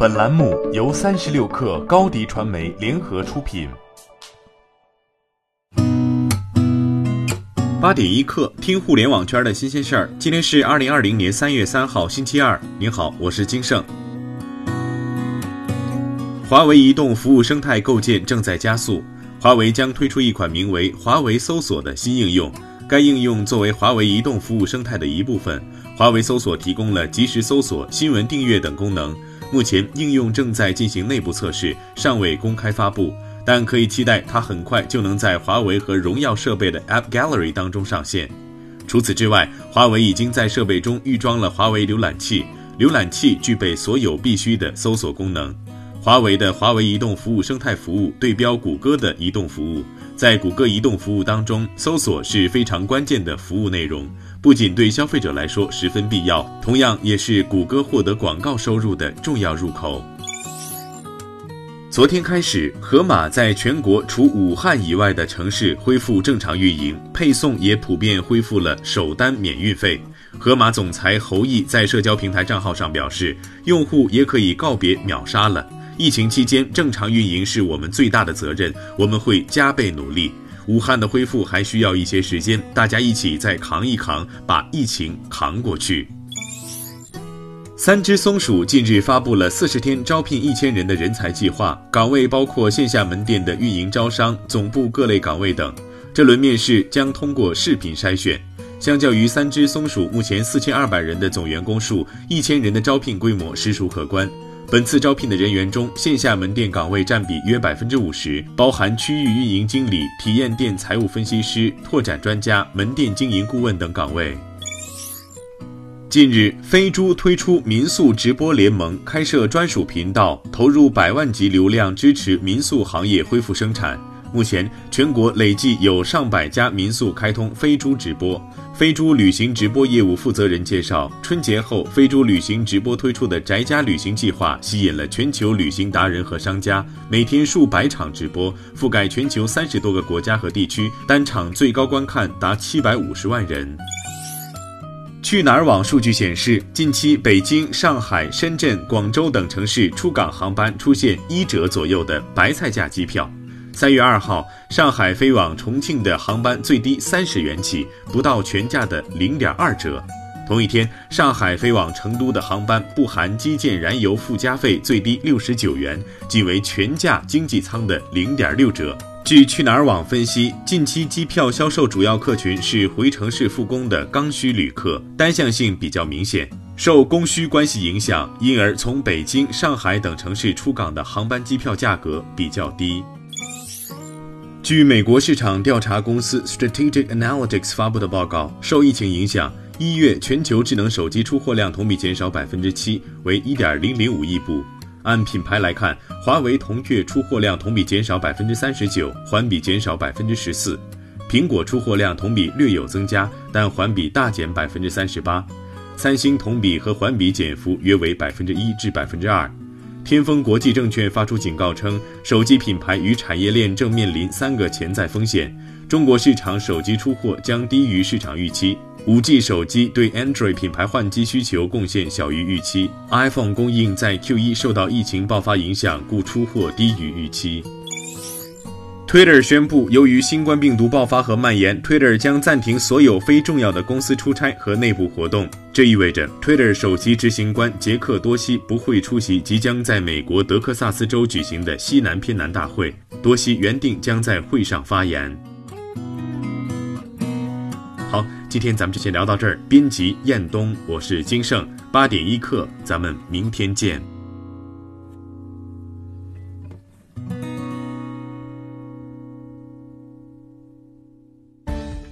本栏目由三十六氪高低传媒联合出品。八点一刻，听互联网圈的新鲜事儿。今天是二零二零年三月三号，星期二。您好，我是金盛。华为移动服务生态构建正在加速，华为将推出一款名为“华为搜索”的新应用。该应用作为华为移动服务生态的一部分，华为搜索提供了即时搜索、新闻订阅等功能。目前应用正在进行内部测试，尚未公开发布，但可以期待它很快就能在华为和荣耀设备的 App Gallery 当中上线。除此之外，华为已经在设备中预装了华为浏览器，浏览器具备所有必须的搜索功能。华为的华为移动服务生态服务对标谷歌的移动服务。在谷歌移动服务当中，搜索是非常关键的服务内容，不仅对消费者来说十分必要，同样也是谷歌获得广告收入的重要入口。昨天开始，盒马在全国除武汉以外的城市恢复正常运营，配送也普遍恢复了首单免运费。盒马总裁侯毅在社交平台账号上表示，用户也可以告别秒杀了。疫情期间正常运营是我们最大的责任，我们会加倍努力。武汉的恢复还需要一些时间，大家一起再扛一扛，把疫情扛过去。三只松鼠近日发布了四十天招聘一千人的人才计划，岗位包括线下门店的运营招商、总部各类岗位等。这轮面试将通过视频筛选。相较于三只松鼠目前四千二百人的总员工数，一千人的招聘规模实属可观。本次招聘的人员中，线下门店岗位占比约百分之五十，包含区域运营经理、体验店财务分析师、拓展专家、门店经营顾问等岗位。近日，飞猪推出民宿直播联盟，开设专属频道，投入百万级流量，支持民宿行业恢复生产。目前，全国累计有上百家民宿开通飞猪直播。飞猪旅行直播业务负责人介绍，春节后，飞猪旅行直播推出的宅家旅行计划吸引了全球旅行达人和商家，每天数百场直播，覆盖全球三十多个国家和地区，单场最高观看达七百五十万人。去哪儿网数据显示，近期北京、上海、深圳、广州等城市出港航班出现一折左右的白菜价机票。三月二号，上海飞往重庆的航班最低三十元起，不到全价的零点二折。同一天，上海飞往成都的航班不含基建燃油附加费，最低六十九元，仅为全价经济舱的零点六折。据去哪儿网分析，近期机票销售主要客群是回城市复工的刚需旅客，单向性比较明显，受供需关系影响，因而从北京、上海等城市出港的航班机票价格比较低。据美国市场调查公司 Strategic Analytics 发布的报告，受疫情影响，一月全球智能手机出货量同比减少百分之七，为一点零零五亿部。按品牌来看，华为同月出货量同比减少百分之三十九，环比减少百分之十四；苹果出货量同比略有增加，但环比大减百分之三十八；三星同比和环比减幅约为百分之一至百分之二。天风国际证券发出警告称，手机品牌与产业链正面临三个潜在风险：中国市场手机出货将低于市场预期；5G 手机对 Android 品牌换机需求贡献小于预期；iPhone 供应在 Q1 受到疫情爆发影响，故出货低于预期。Twitter 宣布，由于新冠病毒爆发和蔓延，Twitter 将暂停所有非重要的公司出差和内部活动。这意味着，Twitter 首席执行官杰克多西不会出席即将在美国德克萨斯州举行的西南偏南大会。多西原定将在会上发言。好，今天咱们就先聊到这儿。编辑：彦东，我是金盛。八点一刻，咱们明天见。